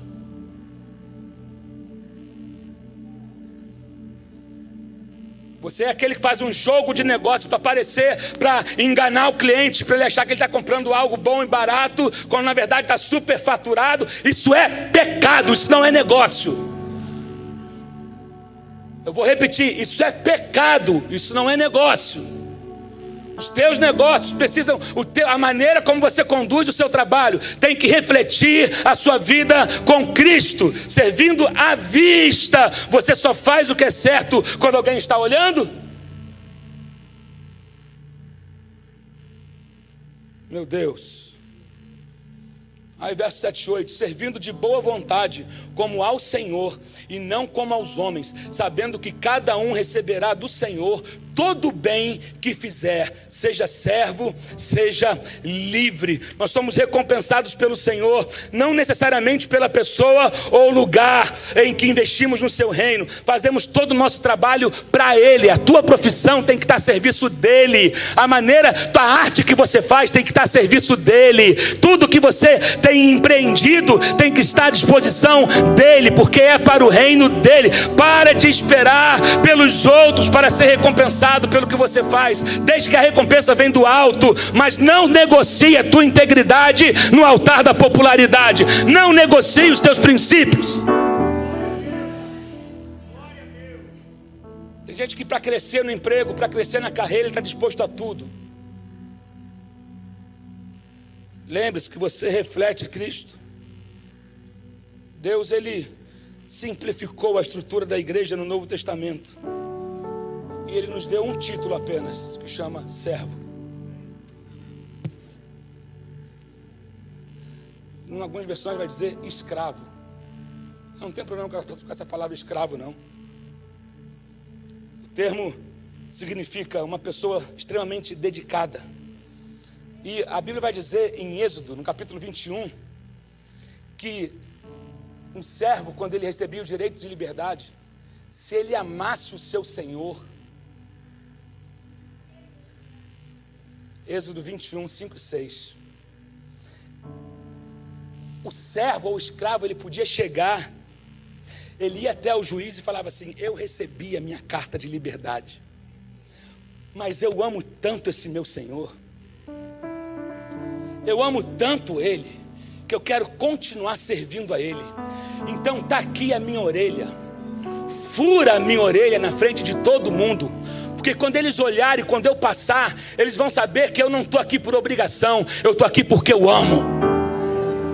Você é aquele que faz um jogo de negócio para aparecer, para enganar o cliente, para ele achar que ele está comprando algo bom e barato, quando na verdade está superfaturado. Isso é pecado, isso não é negócio. Eu vou repetir: isso é pecado, isso não é negócio. Os teus negócios precisam, teu, a maneira como você conduz o seu trabalho tem que refletir a sua vida com Cristo, servindo à vista. Você só faz o que é certo quando alguém está olhando? Meu Deus. Aí verso 7 e 8, servindo de boa vontade, como ao Senhor, e não como aos homens, sabendo que cada um receberá do Senhor todo bem que fizer, seja servo, seja livre. Nós somos recompensados pelo Senhor, não necessariamente pela pessoa ou lugar em que investimos no seu reino. Fazemos todo o nosso trabalho para Ele. A tua profissão tem que estar a serviço dele. A maneira, a arte que você faz tem que estar a serviço dele. Tudo que você tem empreendido tem que estar à disposição dele, porque é para o reino dele. Para de esperar pelos outros para ser recompensado pelo que você faz, desde que a recompensa vem do alto, mas não negocie a tua integridade no altar da popularidade, não negocie os teus princípios. Tem gente que para crescer no emprego, para crescer na carreira, ele está disposto a tudo. Lembre-se que você reflete Cristo. Deus ele simplificou a estrutura da igreja no Novo Testamento. E ele nos deu um título apenas, que chama servo. Em algumas versões vai dizer escravo. Não tem problema com essa palavra escravo, não. O termo significa uma pessoa extremamente dedicada. E a Bíblia vai dizer em Êxodo, no capítulo 21, que um servo, quando ele recebia os direitos de liberdade, se ele amasse o seu senhor, Êxodo 21, 5 e 6. O servo ou o escravo, ele podia chegar, ele ia até o juiz e falava assim: Eu recebi a minha carta de liberdade, mas eu amo tanto esse meu senhor, eu amo tanto ele, que eu quero continuar servindo a ele. Então está aqui a minha orelha, fura a minha orelha na frente de todo mundo porque quando eles olharem, quando eu passar, eles vão saber que eu não estou aqui por obrigação, eu estou aqui porque eu amo.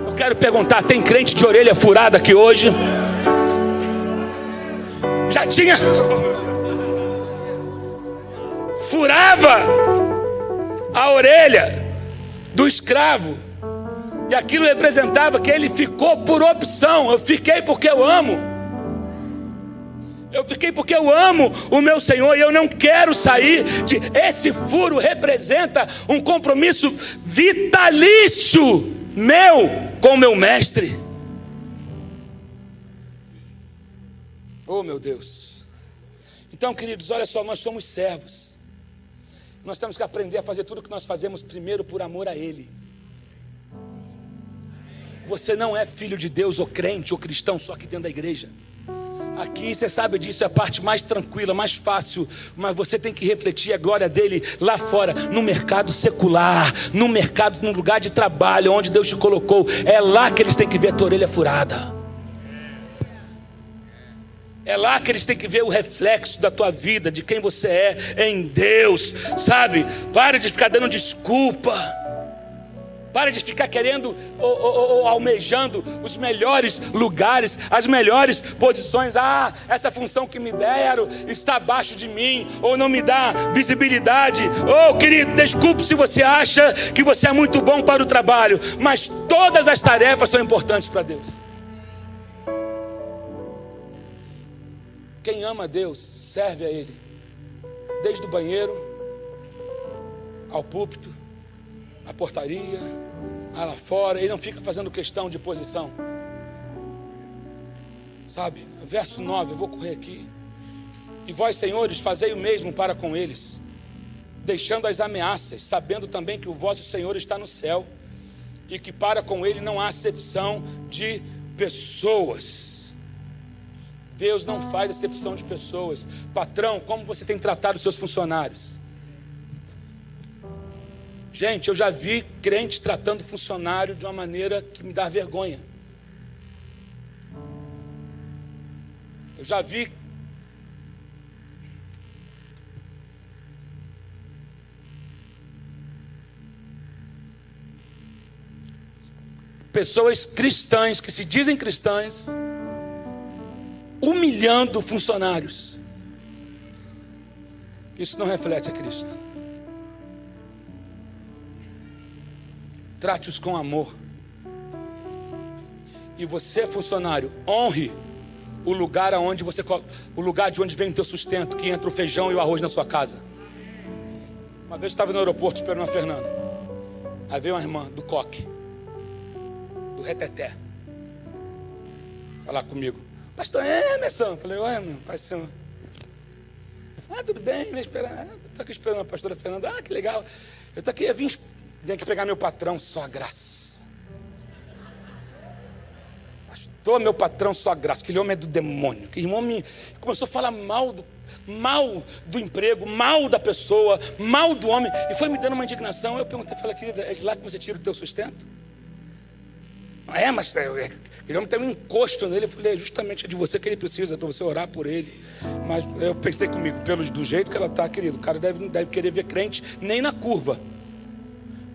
Eu quero perguntar: tem crente de orelha furada aqui hoje? Já tinha. Furava a orelha do escravo, e aquilo representava que ele ficou por opção. Eu fiquei porque eu amo. Eu fiquei porque eu amo o meu Senhor e eu não quero sair de. Esse furo representa um compromisso vitalício meu com o meu mestre. Oh, meu Deus. Então, queridos, olha só, nós somos servos. Nós temos que aprender a fazer tudo o que nós fazemos primeiro por amor a Ele. Você não é filho de Deus ou crente ou cristão só aqui dentro da igreja. Aqui você sabe disso, é a parte mais tranquila, mais fácil, mas você tem que refletir a glória dele lá fora, no mercado secular, no mercado, no lugar de trabalho, onde Deus te colocou. É lá que eles têm que ver a tua orelha furada. É lá que eles têm que ver o reflexo da tua vida, de quem você é em Deus, sabe? Pare de ficar dando desculpa. Para de ficar querendo ou, ou, ou, almejando os melhores lugares, as melhores posições. Ah, essa função que me deram está abaixo de mim, ou não me dá visibilidade. Oh, querido, desculpe se você acha que você é muito bom para o trabalho, mas todas as tarefas são importantes para Deus. Quem ama a Deus, serve a Ele, desde o banheiro ao púlpito, à portaria, lá fora, ele não fica fazendo questão de posição. Sabe? Verso 9, eu vou correr aqui. E vós, senhores, fazei o mesmo para com eles, deixando as ameaças, sabendo também que o vosso Senhor está no céu e que para com ele não há acepção de pessoas. Deus não faz acepção de pessoas. Patrão, como você tem tratado os seus funcionários? Gente, eu já vi crente tratando funcionário de uma maneira que me dá vergonha. Eu já vi pessoas cristãs que se dizem cristãs humilhando funcionários. Isso não reflete a Cristo. Trate-os com amor. E você, funcionário, honre o lugar aonde você o lugar de onde vem o teu sustento, que entra o feijão e o arroz na sua casa. Uma vez eu estava no aeroporto esperando a Fernanda. Aí veio uma irmã do coque, do reteté, falar comigo. Pastor Emerson, eu falei, ué, meu, pai senhor. Ah, tudo bem, vem esperar. Estou aqui esperando a pastora Fernanda. Ah, que legal. Eu estou aqui, eu vim tem que pegar meu patrão, só graça. Pastor, meu patrão, só graça. Aquele homem é do demônio. Que homem começou a falar mal do, mal do emprego, mal da pessoa, mal do homem. E foi me dando uma indignação. Eu perguntei, falei, querida, é de lá que você tira o teu sustento? É, mas é, é, aquele homem tem um encosto nele. Eu falei, é justamente de você que ele precisa, para você orar por ele. Mas eu pensei comigo, pelo do jeito que ela está, querido, o cara deve, não deve querer ver crente nem na curva.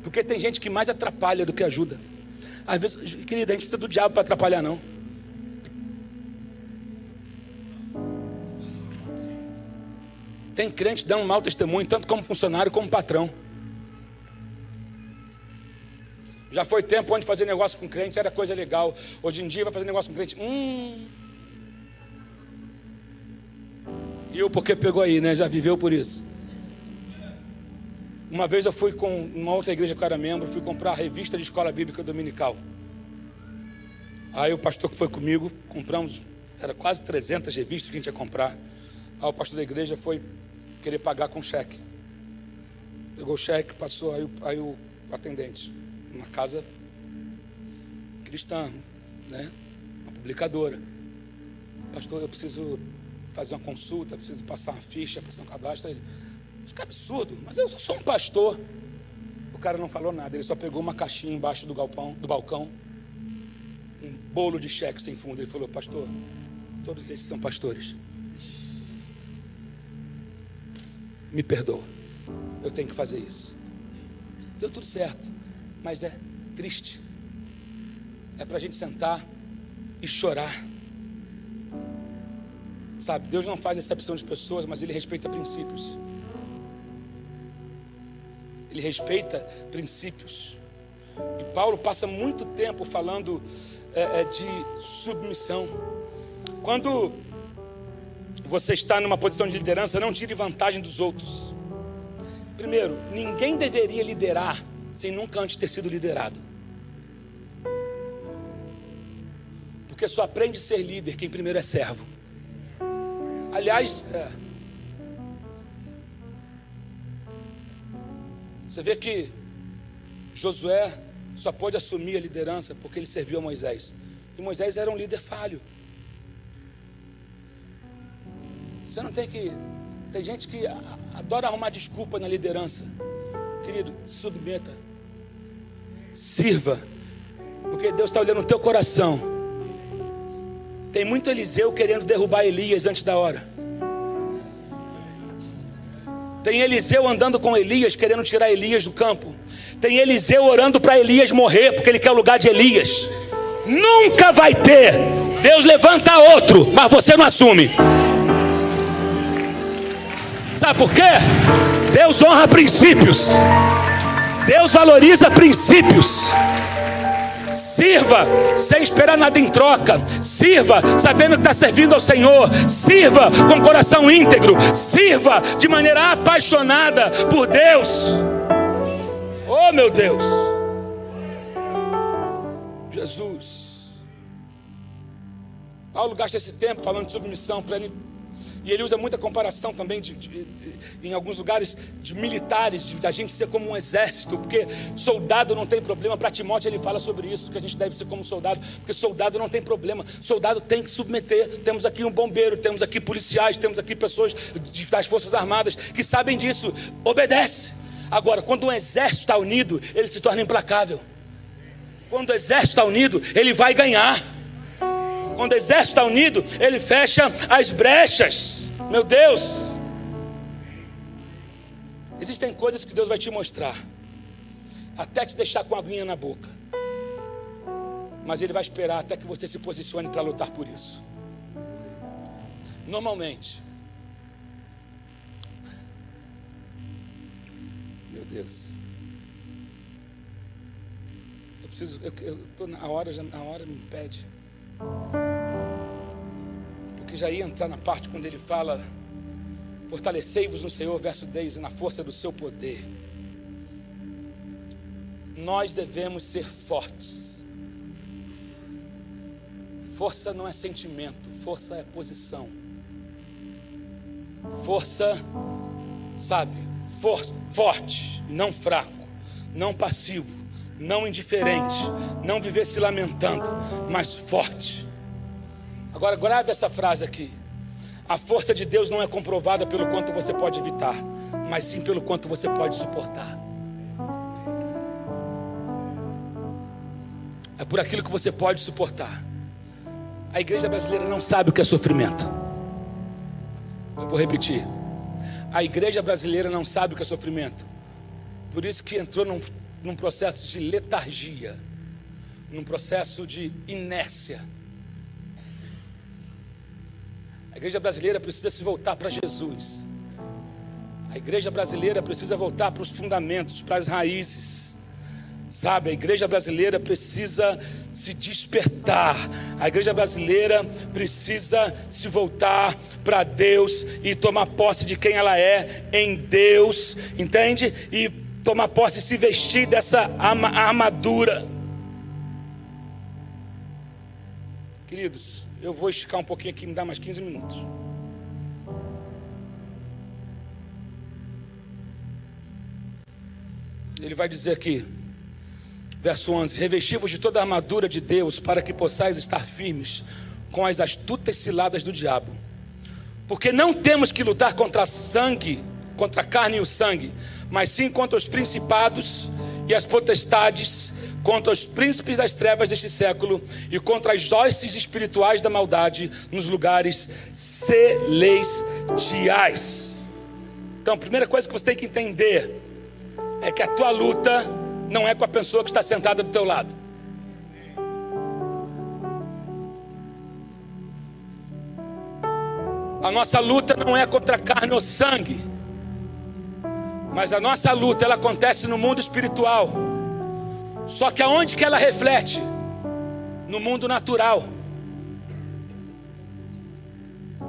Porque tem gente que mais atrapalha do que ajuda. Às vezes, querida, a gente precisa do diabo para atrapalhar, não. Tem crente dando um mau testemunho, tanto como funcionário como patrão. Já foi tempo onde fazer negócio com crente era coisa legal. Hoje em dia vai fazer negócio com crente. Hum. E eu porque pegou aí, né? Já viveu por isso. Uma vez eu fui com uma outra igreja que eu era membro, fui comprar a revista de escola bíblica dominical. Aí o pastor que foi comigo, compramos, era quase 300 revistas que a gente ia comprar. Aí o pastor da igreja foi querer pagar com cheque. Pegou o cheque, passou, aí, aí o atendente, uma casa cristã, né? Uma publicadora. Pastor, eu preciso fazer uma consulta, preciso passar uma ficha, passar um cadastro. Aí ele, que absurdo, mas eu sou um pastor. O cara não falou nada, ele só pegou uma caixinha embaixo do galpão, do balcão, um bolo de cheque sem fundo. Ele falou, pastor, todos esses são pastores. Me perdoa, eu tenho que fazer isso. Deu tudo certo, mas é triste. É para a gente sentar e chorar. Sabe, Deus não faz exceção de pessoas, mas Ele respeita princípios. Ele respeita princípios. E Paulo passa muito tempo falando é, é, de submissão. Quando você está numa posição de liderança, não tire vantagem dos outros. Primeiro, ninguém deveria liderar sem nunca antes ter sido liderado. Porque só aprende a ser líder quem primeiro é servo. Aliás, é, Você vê que Josué só pôde assumir a liderança porque ele serviu a Moisés. E Moisés era um líder falho. Você não tem que. Tem gente que adora arrumar desculpa na liderança. Querido, submeta. Sirva. Porque Deus está olhando no teu coração. Tem muito Eliseu querendo derrubar Elias antes da hora. Tem Eliseu andando com Elias, querendo tirar Elias do campo. Tem Eliseu orando para Elias morrer, porque ele quer o lugar de Elias. Nunca vai ter. Deus levanta outro, mas você não assume. Sabe por quê? Deus honra princípios. Deus valoriza princípios. Sirva sem esperar nada em troca. Sirva sabendo que está servindo ao Senhor. Sirva com coração íntegro. Sirva de maneira apaixonada por Deus. Oh, meu Deus. Jesus. Paulo gasta esse tempo falando de submissão para ele e ele usa muita comparação também de, de, de, em alguns lugares de militares, da gente ser como um exército, porque soldado não tem problema. Para Timóteo ele fala sobre isso, que a gente deve ser como soldado, porque soldado não tem problema. Soldado tem que submeter. Temos aqui um bombeiro, temos aqui policiais, temos aqui pessoas das forças armadas que sabem disso. Obedece. Agora, quando um exército está unido, ele se torna implacável. Quando o exército está unido, ele vai ganhar. Quando o exército está unido, ele fecha as brechas. Meu Deus. Existem coisas que Deus vai te mostrar, até te deixar com a aguinha na boca. Mas Ele vai esperar até que você se posicione para lutar por isso. Normalmente, meu Deus, eu preciso, eu estou na hora, já, a hora me impede. Porque já ia entrar na parte quando ele fala: Fortalecei-vos no Senhor, verso 10, e na força do seu poder. Nós devemos ser fortes. Força não é sentimento, força é posição. Força, sabe, for, forte, não fraco, não passivo não indiferente, não viver se lamentando, mas forte. Agora grave essa frase aqui. A força de Deus não é comprovada pelo quanto você pode evitar, mas sim pelo quanto você pode suportar. É por aquilo que você pode suportar. A igreja brasileira não sabe o que é sofrimento. Eu vou repetir. A igreja brasileira não sabe o que é sofrimento. Por isso que entrou num num processo de letargia, num processo de inércia. A igreja brasileira precisa se voltar para Jesus. A igreja brasileira precisa voltar para os fundamentos, para as raízes. Sabe, a igreja brasileira precisa se despertar. A igreja brasileira precisa se voltar para Deus e tomar posse de quem ela é em Deus, entende? E tomar posse e se vestir dessa armadura. Queridos, eu vou esticar um pouquinho aqui, me dá mais 15 minutos. Ele vai dizer aqui, verso 11: Revestivos de toda a armadura de Deus, para que possais estar firmes com as astutas ciladas do diabo. Porque não temos que lutar contra sangue, contra a carne e o sangue, mas sim contra os principados e as potestades, contra os príncipes das trevas deste século e contra as hostes espirituais da maldade nos lugares celestiais. Então, a primeira coisa que você tem que entender é que a tua luta não é com a pessoa que está sentada do teu lado. A nossa luta não é contra carne ou sangue, mas a nossa luta ela acontece no mundo espiritual. Só que aonde que ela reflete? No mundo natural.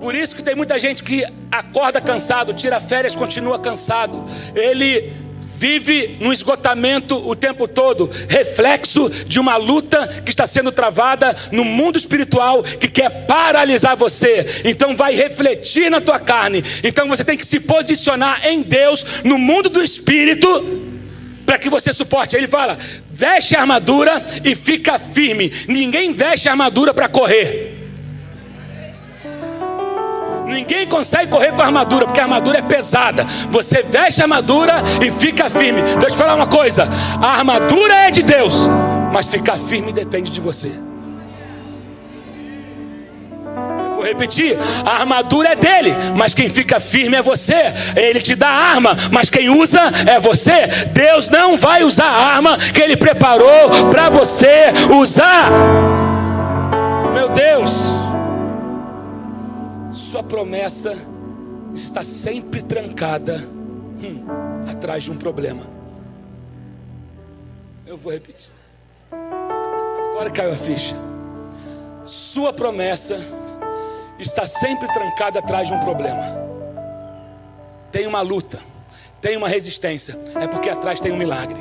Por isso que tem muita gente que acorda cansado, tira férias, continua cansado. Ele vive no esgotamento o tempo todo, reflexo de uma luta que está sendo travada no mundo espiritual que quer paralisar você. Então vai refletir na tua carne. Então você tem que se posicionar em Deus no mundo do espírito para que você suporte. Ele fala: veste a armadura e fica firme. Ninguém veste a armadura para correr. Ninguém consegue correr com a armadura, porque a armadura é pesada. Você veste a armadura e fica firme. Deixa eu te falar uma coisa: a armadura é de Deus, mas ficar firme depende de você. Vou repetir: a armadura é dele, mas quem fica firme é você. Ele te dá arma, mas quem usa é você. Deus não vai usar a arma que ele preparou para você usar. Meu Deus sua promessa está sempre trancada hum, atrás de um problema. Eu vou repetir. Agora caiu a ficha. Sua promessa está sempre trancada atrás de um problema. Tem uma luta, tem uma resistência, é porque atrás tem um milagre.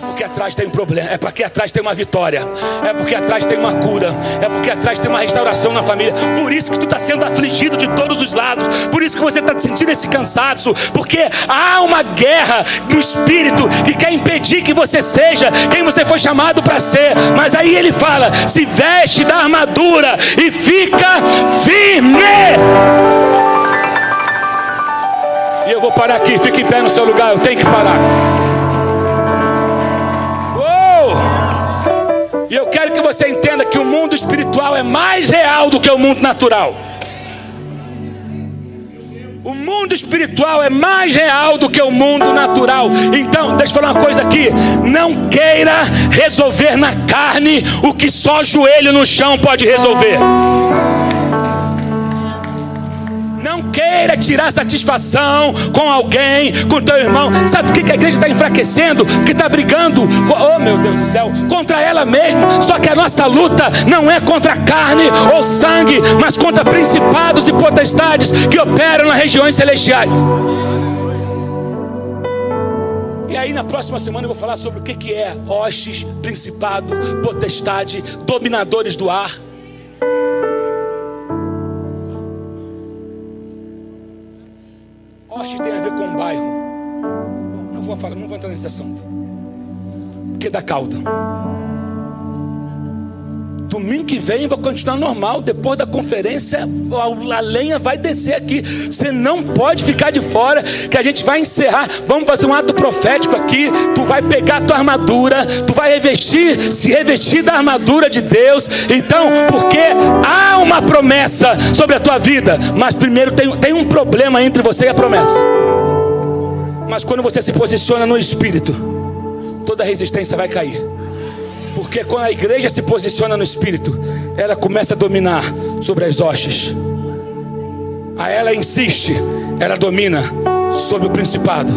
É porque atrás tem um problema, é porque atrás tem uma vitória, é porque atrás tem uma cura, é porque atrás tem uma restauração na família. Por isso que tu está sendo afligido de todos os lados, por isso que você está sentindo esse cansaço, porque há uma guerra do espírito que quer impedir que você seja quem você foi chamado para ser. Mas aí ele fala: se veste da armadura e fica firme. E eu vou parar aqui, fica em pé no seu lugar, eu tenho que parar. E eu quero que você entenda que o mundo espiritual é mais real do que o mundo natural. O mundo espiritual é mais real do que o mundo natural. Então, deixa eu falar uma coisa aqui: não queira resolver na carne o que só joelho no chão pode resolver. Queira tirar satisfação com alguém, com teu irmão. Sabe por que a igreja está enfraquecendo? Que está brigando, oh meu Deus do céu, contra ela mesma. Só que a nossa luta não é contra carne ou sangue, mas contra principados e potestades que operam nas regiões celestiais. E aí na próxima semana eu vou falar sobre o que é hostes, principado, potestade, dominadores do ar. Oxe tem a ver com bairro. Não vou falar, não vou entrar nesse assunto. Porque dá caldo. Domingo que vem vai continuar normal. Depois da conferência, a lenha vai descer aqui. Você não pode ficar de fora, que a gente vai encerrar. Vamos fazer um ato profético aqui. Tu vai pegar a tua armadura, tu vai revestir, se revestir da armadura de Deus. Então, porque há uma promessa sobre a tua vida, mas primeiro tem, tem um problema entre você e a promessa. Mas quando você se posiciona no Espírito, toda resistência vai cair. Porque quando a igreja se posiciona no Espírito, ela começa a dominar sobre as hostes. Aí ela insiste, ela domina sobre o principado.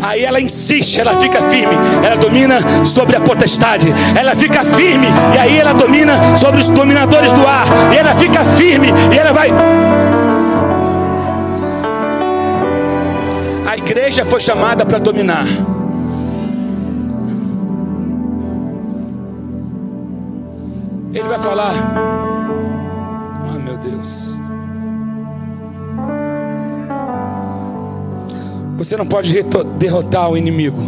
Aí ela insiste, ela fica firme, ela domina sobre a potestade. Ela fica firme e aí ela domina sobre os dominadores do ar. E ela fica firme e ela vai. A igreja foi chamada para dominar. Falar: Ah, meu Deus. Você não pode derrotar o inimigo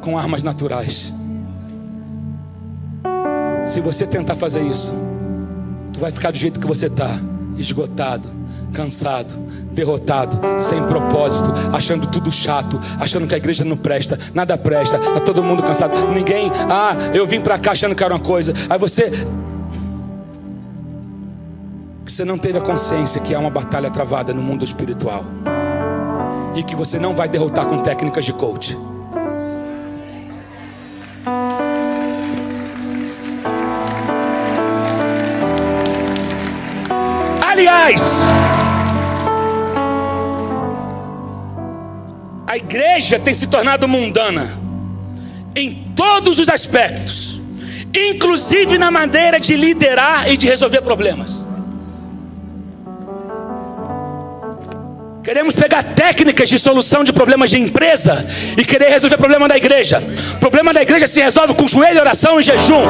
com armas naturais. Se você tentar fazer isso, tu vai ficar do jeito que você está, esgotado, cansado, derrotado, sem propósito, achando tudo chato, achando que a igreja não presta, nada presta, tá todo mundo cansado, ninguém, ah, eu vim para cá achando que era uma coisa. Aí você você não teve a consciência que há uma batalha travada no mundo espiritual e que você não vai derrotar com técnicas de coach. Aliás, a igreja tem se tornado mundana em todos os aspectos, inclusive na maneira de liderar e de resolver problemas. Queremos pegar técnicas de solução de problemas de empresa e querer resolver problema da igreja. Problema da igreja se resolve com joelho, oração e jejum.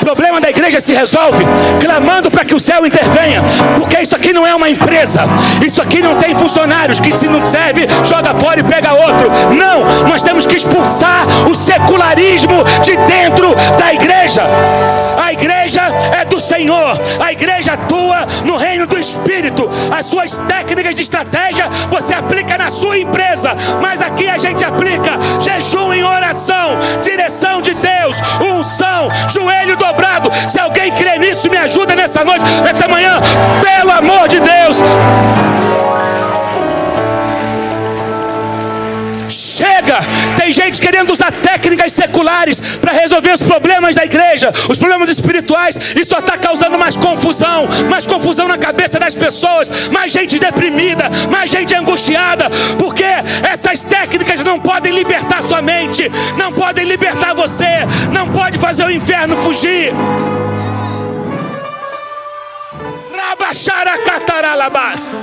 Problema da igreja se resolve clamando para que o céu intervenha. Porque isso aqui não é uma empresa. Isso aqui não tem funcionários que se não serve, joga fora e pega outro. Não, nós temos que expulsar o secularismo de dentro da igreja. A igreja é do Senhor. A igreja atua no reino do Espírito. As suas técnicas de estratégia você aplica na sua empresa, mas aqui a gente aplica jejum em oração, direção de Deus, unção, joelho dobrado. Se alguém crê nisso, me ajuda nessa noite, nessa manhã, pelo amor de Deus. Chega! Gente querendo usar técnicas seculares para resolver os problemas da igreja, os problemas espirituais, e só está causando mais confusão, mais confusão na cabeça das pessoas, mais gente deprimida, mais gente angustiada, porque essas técnicas não podem libertar sua mente, não podem libertar você, não pode fazer o inferno fugir. Rabachara cataralabás.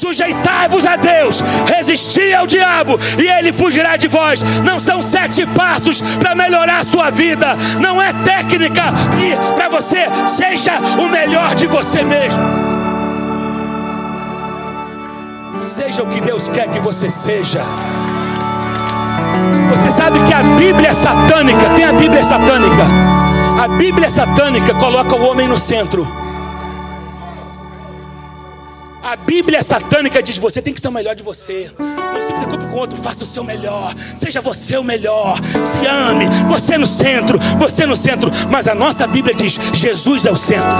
Sujeitai-vos a Deus, resisti ao diabo e ele fugirá de vós. Não são sete passos para melhorar a sua vida, não é técnica para você seja o melhor de você mesmo. Seja o que Deus quer que você seja. Você sabe que a Bíblia é satânica, tem a Bíblia satânica. A Bíblia satânica coloca o homem no centro. A Bíblia satânica diz: você tem que ser o melhor de você. Não se preocupe com o outro, faça o seu melhor. Seja você o melhor. Se ame. Você no centro, você no centro. Mas a nossa Bíblia diz: Jesus é o centro.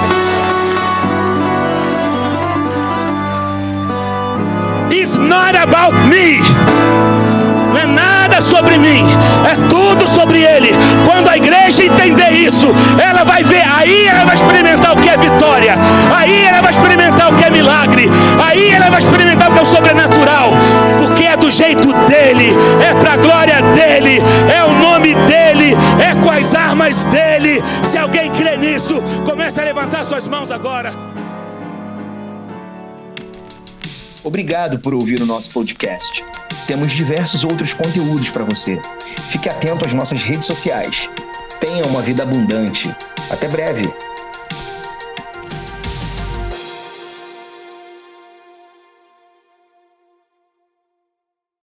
It's not about me. Não é nada sobre mim, é tudo sobre Ele. Quando a igreja entender isso, ela vai ver, aí ela vai experimentar o que é vitória, aí ela vai experimentar o que é milagre, aí ela vai experimentar o que é sobrenatural, porque é do jeito dele, é para a glória dele, é o nome dele, é com as armas dele. Se alguém crê nisso, comece a levantar suas mãos agora. Obrigado por ouvir o nosso podcast. Temos diversos outros conteúdos para você. Fique atento às nossas redes sociais. Tenha uma vida abundante. Até breve!